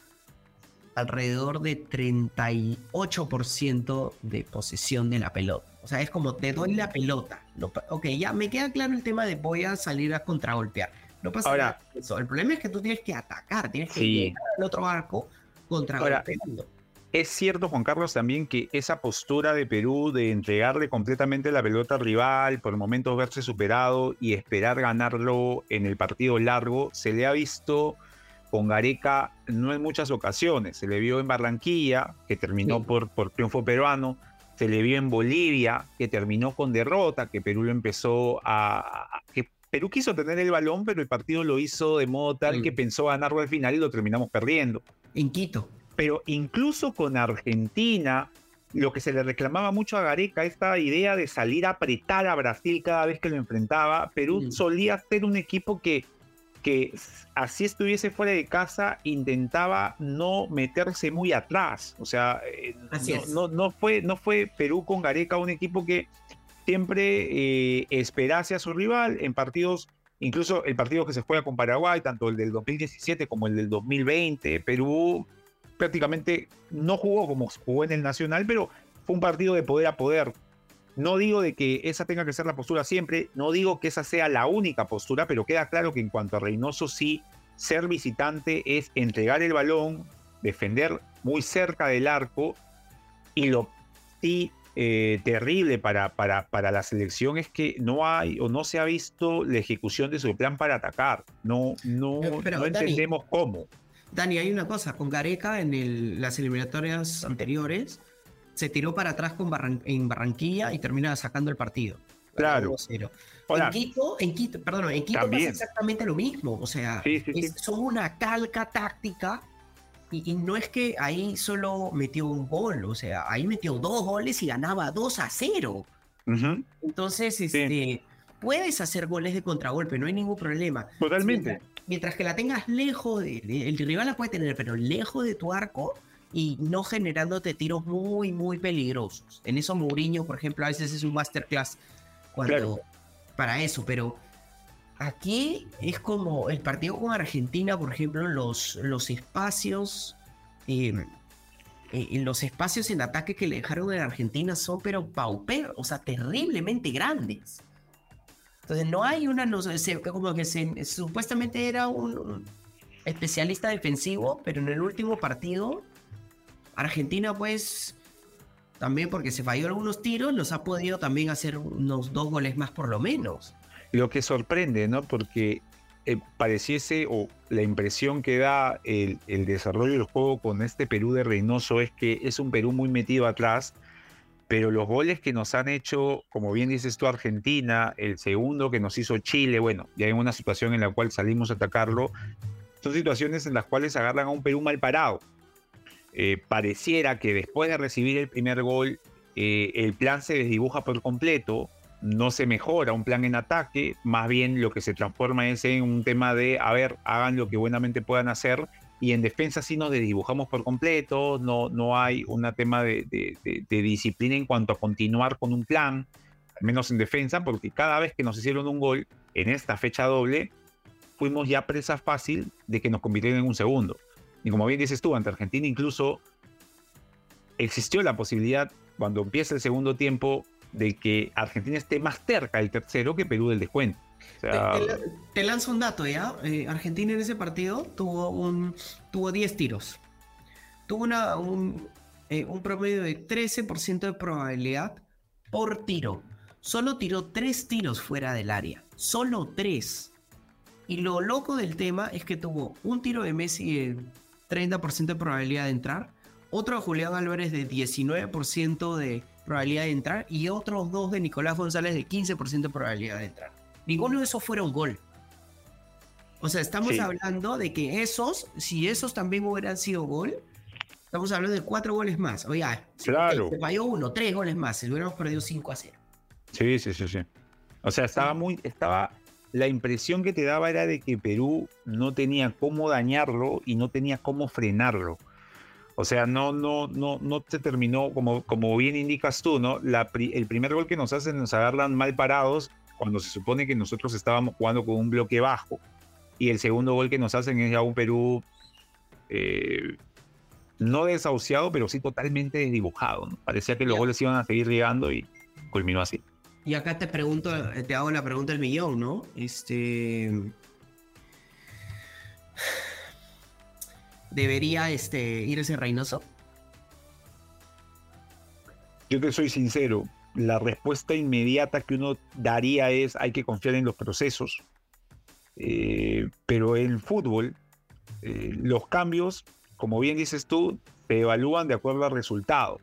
alrededor de 38% de posesión de la pelota. O sea, es como te doy la pelota. ok, ya me queda claro el tema de voy a salir a contragolpear. No pasa nada. Eso. El problema es que tú tienes que atacar, tienes que llegar al otro arco contragolpeando. Es cierto, Juan Carlos, también que esa postura de Perú de entregarle completamente la pelota al rival, por momentos verse superado y esperar ganarlo en el partido largo, se le ha visto con Gareca no en muchas ocasiones. Se le vio en Barranquilla, que terminó por, por triunfo peruano, se le vio en Bolivia, que terminó con derrota, que Perú lo empezó a... que Perú quiso tener el balón, pero el partido lo hizo de modo tal que pensó ganarlo al final y lo terminamos perdiendo. En Quito. Pero incluso con Argentina, lo que se le reclamaba mucho a Gareca, esta idea de salir a apretar a Brasil cada vez que lo enfrentaba, Perú solía ser un equipo que que así estuviese fuera de casa, intentaba no meterse muy atrás. O sea, eh, no, no, fue, no fue Perú con Gareca un equipo que siempre eh, esperase a su rival en partidos, incluso el partido que se juega con Paraguay, tanto el del 2017 como el del 2020. Perú prácticamente no jugó como jugó en el Nacional, pero fue un partido de poder a poder. No digo de que esa tenga que ser la postura siempre, no digo que esa sea la única postura, pero queda claro que en cuanto a Reynoso sí, ser visitante es entregar el balón, defender muy cerca del arco y lo sí eh, terrible para, para, para, la selección es que no hay o no se ha visto la ejecución de su plan para atacar. No, no, no entendemos cómo. Dani, hay una cosa, con Gareca en las eliminatorias anteriores, se tiró para atrás con en Barranquilla y termina sacando el partido. Claro. En Quito, en Quito, perdón, en Quito pasa exactamente lo mismo. O sea, son una calca táctica y, no es que ahí solo metió un gol, o sea, ahí metió dos goles y ganaba 2 a 0. Entonces, este, puedes hacer goles de contragolpe, no hay ningún problema. Totalmente. Mientras, que la tengas lejos, de, el rival la puede tener, pero lejos de tu arco, y no generándote tiros muy, muy peligrosos. En eso Mourinho, por ejemplo, a veces es un masterclass cuando, para eso, pero aquí es como el partido con Argentina, por ejemplo, los, los espacios, em, eh, los espacios en ataque que le dejaron en Argentina son pero pauper, o sea, terriblemente grandes. Entonces no hay una, no sé, como que se, supuestamente era un especialista defensivo, pero en el último partido Argentina, pues, también porque se falló algunos tiros, nos ha podido también hacer unos dos goles más por lo menos. Lo que sorprende, ¿no? Porque eh, pareciese, o la impresión que da el, desarrollo del juego con este Perú de Reynoso es que es un Perú muy metido atrás pero los goles que nos han hecho, como bien dices tú, Argentina, el segundo que nos hizo Chile, bueno, ya en una situación en la cual salimos a atacarlo, son situaciones en las cuales agarran a un Perú mal parado. Eh, pareciera que después de recibir el primer gol, eh, el plan se desdibuja por completo, no se mejora un plan en ataque, más bien lo que se transforma es en un tema de, a ver, hagan lo que buenamente puedan hacer y en defensa sí nos desdibujamos por completo, no, no hay un tema de, disciplina en cuanto a continuar con un plan, al menos en defensa, porque cada vez que nos hicieron un gol en esta fecha doble, fuimos ya presa fácil de que nos convirtieran en un segundo. Y como bien dices tú, ante Argentina incluso existió la posibilidad, cuando empieza el segundo tiempo, de que Argentina esté más cerca del tercero que Perú del descuento te, lanzo un dato, ¿ya? Eh, Argentina en ese partido tuvo un tuvo 10 tiros. Tuvo una, un, eh, promedio de 13% de probabilidad por tiro. Solo tiró 3 tiros fuera del área. Solo 3. Y lo loco del tema es que tuvo un tiro de Messi de 30% de probabilidad de entrar, otro de Julián Álvarez de 19% de probabilidad de entrar y otros dos de Nicolás González de 15% de probabilidad de entrar ninguno de esos fuera un gol. O sea, estamos hablando de que esos, si esos también hubieran sido gol, estamos hablando de cuatro goles más. Oye, claro. se falló uno, tres goles más, si hubiéramos perdido 5 a 0. Sí, sí, sí, sí. O sea, estaba muy, estaba, la impresión que te daba era de que Perú no tenía cómo dañarlo y no tenía cómo frenarlo. O sea, no, no, no, no se terminó, como, como bien indicas tú, ¿no? La, el primer gol que nos hacen nos agarran mal parados cuando se supone que nosotros estábamos jugando con un bloque bajo. Y el segundo gol que nos hacen es ya un Perú eh, no desahuciado, pero sí totalmente desdibujado. Parecía que los goles iban a seguir llegando y culminó así. Y acá te pregunto, eh, te hago la pregunta del millón, ¿no? Este. ¿Debería este, irse Reynoso? Yo te soy sincero, la respuesta inmediata que uno daría es hay que confiar en los procesos. Eh, pero en fútbol, eh, los cambios, como bien dices tú, se evalúan de acuerdo al resultado.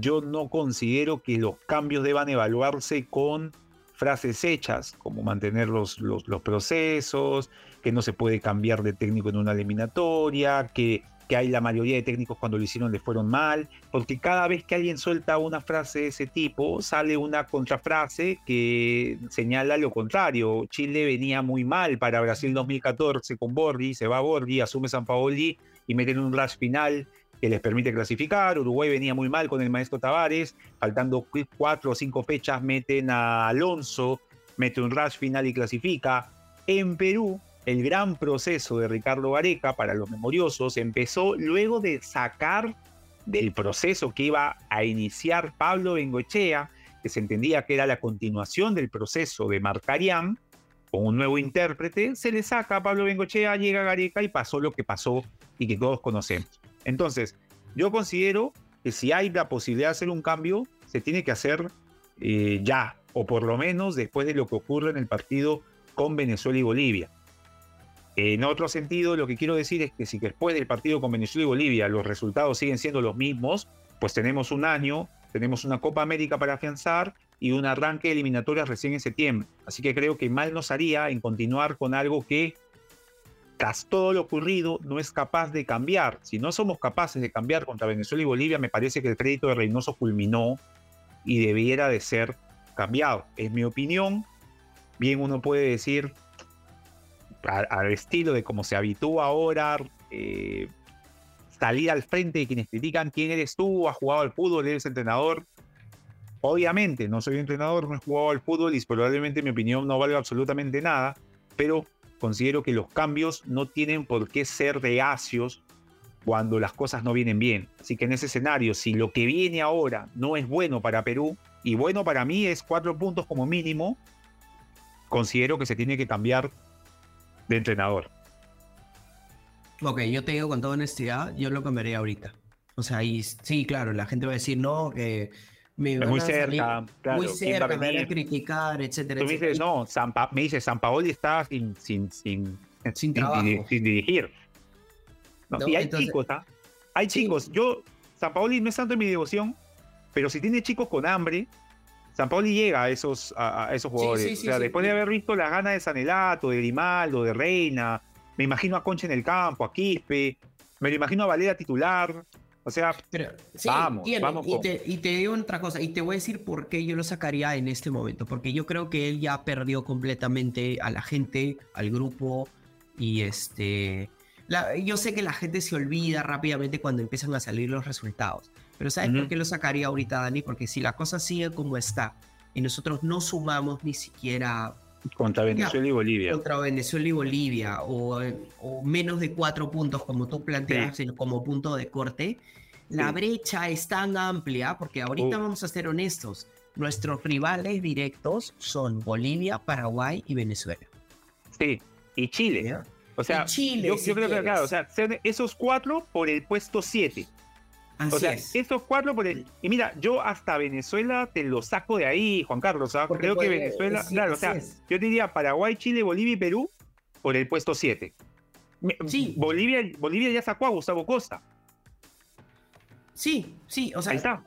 Yo no considero que los cambios deban evaluarse con frases hechas, como mantener los, los procesos, que no se puede cambiar de técnico en una eliminatoria, que que hay la mayoría de técnicos cuando lo hicieron le fueron mal, porque cada vez que alguien suelta una frase de ese tipo, sale una contrafrase que señala lo contrario. Chile venía muy mal para Brasil 2014 con Borghi, se va Borghi, asume San Paoli y meten un rush final que les permite clasificar. Uruguay venía muy mal con el maestro Tavares, faltando cuatro o cinco fechas meten a Alonso, mete un rush final y clasifica. En Perú, el gran proceso de Ricardo Gareca para los memoriosos empezó luego de sacar del proceso que iba a iniciar Pablo Bengochea, que se entendía que era la continuación del proceso de Marcarián, con un nuevo intérprete, se le saca a Pablo Bengochea, llega Gareca y pasó lo que pasó y que todos conocemos. Entonces, yo considero que si hay la posibilidad de hacer un cambio, se tiene que hacer eh, ya, o por lo menos después de lo que ocurre en el partido con Venezuela y Bolivia. En otro sentido, lo que quiero decir es que si después del partido con Venezuela y Bolivia los resultados siguen siendo los mismos, pues tenemos un año, tenemos una Copa América para afianzar y un arranque de eliminatorias recién en septiembre. Así que creo que mal nos haría en continuar con algo que, tras todo lo ocurrido, no es capaz de cambiar. Si no somos capaces de cambiar contra Venezuela y Bolivia, me parece que el crédito de Reynoso culminó y debiera de ser cambiado. Es mi opinión. Bien uno puede decir, al estilo de cómo se habitúa ahora, eh, salir al frente de quienes critican quién eres tú, has jugado al fútbol, eres entrenador. Obviamente, no soy entrenador, no he jugado al fútbol y probablemente mi opinión no valga absolutamente nada, pero considero que los cambios no tienen por qué ser reacios cuando las cosas no vienen bien. Así que en ese escenario, si lo que viene ahora no es bueno para Perú, y bueno para mí es cuatro puntos como mínimo, considero que se tiene que cambiar de entrenador. Ok, yo te digo con toda honestidad, yo lo cambiaría ahorita. O sea, y sí, claro, la gente va a decir, no, que me muy cerca, claro, muy cerca, me van a criticar, etcétera. Tú me dices, no, San me dices, San Paoli está sin, sin, sin, sin, dirigir. y hay chicos, ¿ah? Hay chicos. Yo, San Paoli no es tanto en mi devoción, pero si tiene chicos con hambre, San Paoli llega a esos, a, esos jugadores. sí, sí, o sea, después de haber visto las ganas de Sanelato, de Grimaldo, de Reina, me imagino a Concha en el campo, a Quispe, me lo imagino a Valera titular. O sea, Pero, sí, Vamos, tiene, vamos y, te, y te digo otra cosa, y te voy a decir por qué yo lo sacaría en este momento, porque yo creo que él ya perdió completamente a la gente, al grupo, y este... la- yo sé que la gente se olvida rápidamente cuando empiezan a salir los resultados, pero ¿sabes por Ujú. qué lo sacaría ahorita, Dani? Porque si la cosa sigue como está, y nosotros no sumamos ni siquiera contra Venezuela y Bolivia. contra Venezuela y Bolivia o, o menos de cuatro puntos como tú planteas en- como punto de corte, la Sí. brecha es tan amplia porque ahorita Uh. vamos a ser honestos, nuestros rivales directos son Bolivia, Paraguay y Venezuela. Sí, y Chile. ¿ya? O sea, Chile, yo, si yo creo que, claro, o sea, esos cuatro por el puesto siete. Así O sea, es. esos cuatro por el. Y mira, yo hasta Venezuela te lo saco de ahí, Juan Carlos. ¿ah? Creo que Venezuela. sí, claro, o sea, es. yo diría Paraguay, Chile, Bolivia y Perú por el puesto 7. Sí. Bolivia, Bolivia ya sacó a Gustavo Costa. Sí, sí, o sea, Ahí está.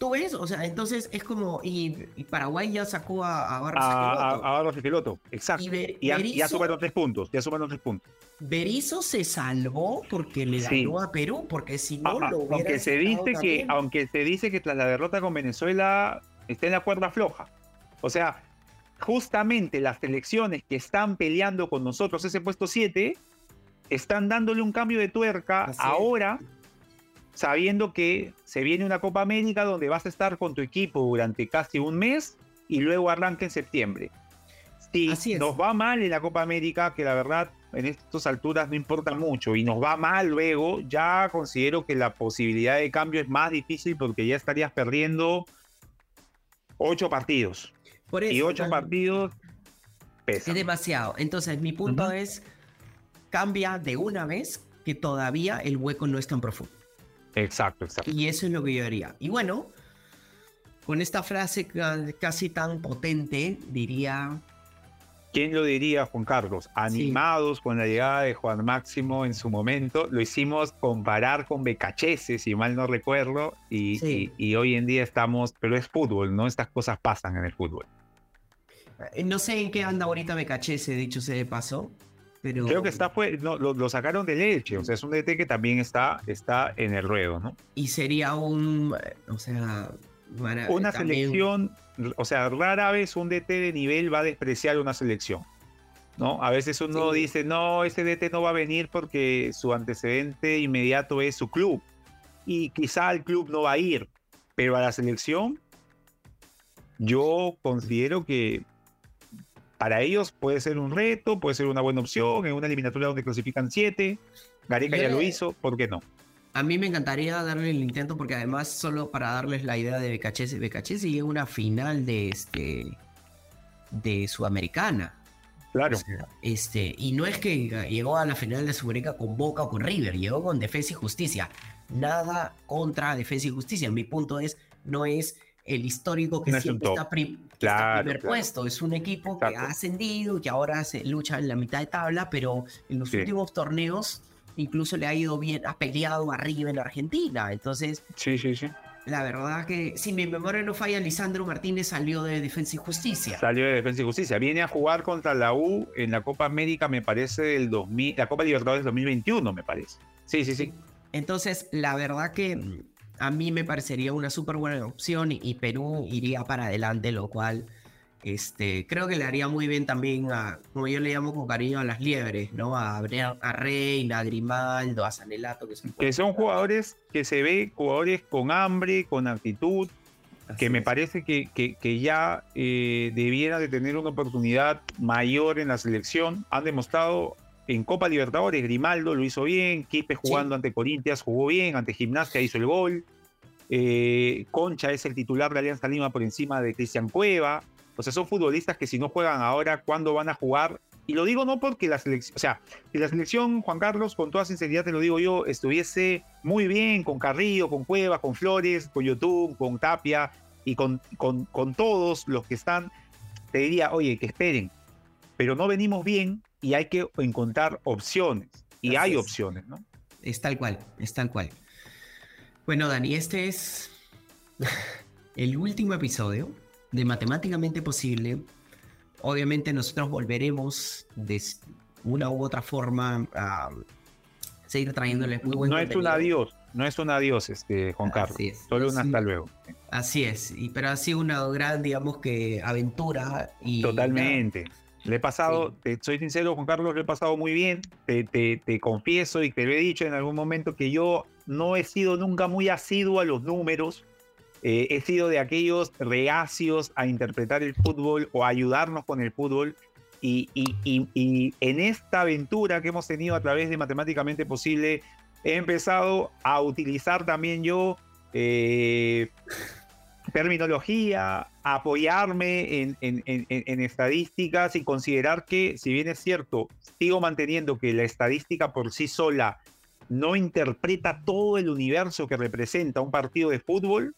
Tú ves, o sea, entonces es como, y, y Paraguay ya sacó a, a Barros A, a, Barros Esqueloto. Exacto. Y Ver- Y ya, sumaron tres puntos. Ya sumaron tres puntos. Berizzo se salvó porque le Sí. ganó a Perú, porque si no Ajá, lo hubiera aunque se dice que, aunque se dice que tras la derrota con Venezuela está en la cuerda floja. O sea, justamente las selecciones que están peleando con nosotros ese puesto 7 están dándole un cambio de tuerca Así es. Sabiendo que se viene una Copa América donde vas a estar con tu equipo durante casi un mes y luego arranca en septiembre. Si Así es. nos va mal en la Copa América, que la verdad en estas alturas no importa mucho, y nos va mal luego, ya considero que la posibilidad de cambio es más difícil porque ya estarías perdiendo ocho partidos. Por eso, Y ocho partidos Es pesan. demasiado. Entonces, mi punto es, cambia de una vez que todavía el hueco no es tan profundo. Exacto, exacto. Y eso es lo que yo haría. Y bueno, con esta frase ca- casi tan potente, diría, ¿Quién lo diría, Juan Carlos? Animados con la llegada de Juan Máximo en su momento, lo hicimos comparar con Becachese, si mal no recuerdo, y, Sí. y- y hoy en día estamos, pero es fútbol, ¿no? Estas cosas pasan en el fútbol. eh, no sé en qué anda ahorita me caché ese dicho sea de paso, pero... Creo que está fue, no, lo, lo sacaron de leche, o sea, es un DT que también está, está en el ruedo, ¿no? Y sería un, o sea... Una también- selección, o sea, rara vez un DT de nivel va a despreciar una selección. ¿No? A veces uno Sí. dice, no, ese DT no va a venir porque su antecedente inmediato es su club. Y quizá el club no va a ir, pero a la selección, yo considero que para ellos puede ser un reto, puede ser una buena opción, en una eliminatoria donde clasifican siete. Gareca Yo ya lo hizo, ¿por qué no? A mí me encantaría darle el intento porque además solo para darles la idea de Becachese, Becachese llega a una final de este de Sudamericana. Claro. O sea, este, y no es que llegó a la final de Sudamericana con Boca o con River, llegó con Defensa y Justicia. Nada contra Defensa y Justicia. Mi punto es, no es el histórico que No siempre está, prim- que está Claro, primer claro. puesto. Es un equipo que ha ascendido y que ahora se lucha en la mitad de tabla, pero en los Sí. últimos torneos incluso le ha ido bien, ha peleado arriba en Argentina. Entonces, Sí, sí, sí. la verdad que si mi memoria no falla, Lisandro Martínez salió de Defensa y Justicia. Salió de Defensa y Justicia. Viene a jugar contra la U en la Copa América, me parece, del 2000, la Copa Libertadores 2021, me parece. Sí, sí, sí. Entonces, la verdad que mm, a mí me parecería una súper buena opción y, y Perú iría para adelante, lo cual este, creo que le haría muy bien también a, como yo le llamo con cariño, a las liebres, ¿no? A, a Reina, a Grimaldo, a Sanelato, que son, Que son jugadores que se ve, jugadores con hambre, con actitud, que me parece que, que, que ya eh, debiera de tener una oportunidad mayor en la selección. Han demostrado en Copa Libertadores, Grimaldo lo hizo bien, Quispe jugando ante Corintias jugó bien, ante Gimnasia hizo el gol. Eh, Concha es el titular de Alianza Lima por encima de Cristian Cueva. O sea, son futbolistas que si no juegan ahora, ¿cuándo van a jugar? Y lo digo no porque la selección, o sea, si la selección, Juan Carlos, con toda sinceridad te lo digo yo, estuviese muy bien con Carrillo, con Cueva, con Flores, con YouTube, con Tapia y con, con, con todos los que están, te diría, oye, que esperen, pero no venimos bien y hay que encontrar opciones. Y hay es. opciones, ¿no? Es tal cual, es tal cual. Bueno, Dani, este es el último episodio de Matemáticamente Posible. Obviamente nosotros volveremos de una u otra forma a seguir trayéndoles muy buen No es un adiós, no es un adiós, este, Juan Carlos. Solo un hasta luego. Así es, y, pero ha sido una gran, digamos que, aventura. Y, Totalmente. Le he pasado, te, soy sincero, Juan Carlos, le he pasado muy bien. Te, te, te, confieso y te lo he dicho en algún momento que yo no he sido nunca muy asiduo a los números. Eh, he sido de aquellos reacios a interpretar el fútbol o a ayudarnos con el fútbol. Y, y, y, y, en esta aventura que hemos tenido a través de Matemáticamente Posible, he empezado a utilizar también yo eh, terminología, apoyarme en, estadísticas y considerar que, si bien es cierto, sigo manteniendo que la estadística por sí sola no interpreta todo el universo que representa un partido de fútbol,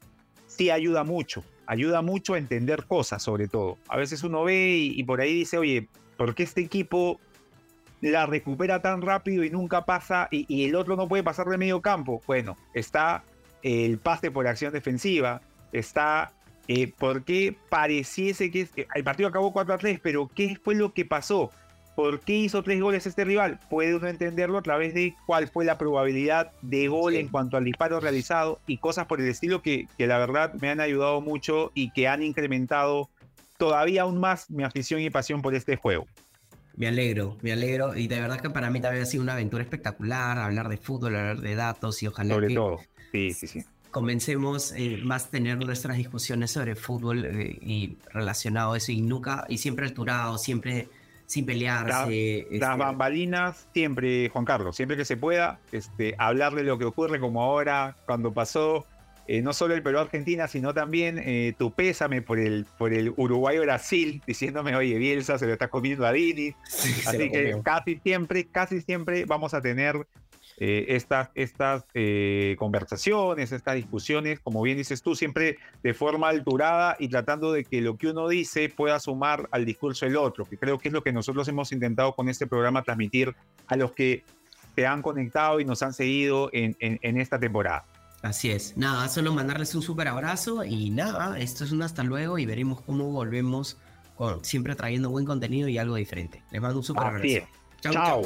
sí ayuda mucho, ayuda mucho a entender cosas sobre todo. A veces uno ve y, y por ahí dice, oye, ¿por qué este equipo la recupera tan rápido y nunca pasa y, y el otro no puede pasar de medio campo? Bueno, está el pase por acción defensiva, está eh, porque pareciese que eh, el partido acabó 4 a 3, pero ¿qué fue lo que pasó? ¿Por qué hizo tres goles este rival? Puede uno entenderlo a través de cuál fue la probabilidad de gol sí. en cuanto al disparo realizado y cosas por el estilo que, que la verdad me han ayudado mucho y que han incrementado todavía aún más mi afición y pasión por este juego. Me alegro, me alegro. Y de verdad que para mí también ha sido una aventura espectacular, hablar de fútbol, hablar de datos y ojalá Sobre que todo, sí, sí, sí. Comencemos eh, más tener nuestras discusiones sobre fútbol eh, y relacionado a eso y nunca, y siempre alturado, siempre sin pelearse. Las, este... las bambalinas, siempre, Juan Carlos, siempre que se pueda, este, hablar de lo que ocurre como ahora, cuando pasó, eh, no solo el Perú-Argentina, sino también eh, tu pésame por el, por el Uruguay-Brasil, diciéndome, oye, Bielsa se lo está comiendo a Dini. Sí, Así que casi siempre, casi siempre vamos a tener eh, estas, estas eh, conversaciones, estas discusiones, como bien dices tú, siempre de forma alturada y tratando de que lo que uno dice pueda sumar al discurso del otro, que creo que es lo que nosotros hemos intentado con este programa transmitir a los que se han conectado y nos han seguido en, en, en esta temporada. Así es, nada, solo mandarles un súper abrazo y nada, esto es un hasta luego y veremos cómo volvemos con, siempre trayendo buen contenido y algo diferente. Les mando un súper abrazo. Chao. chao.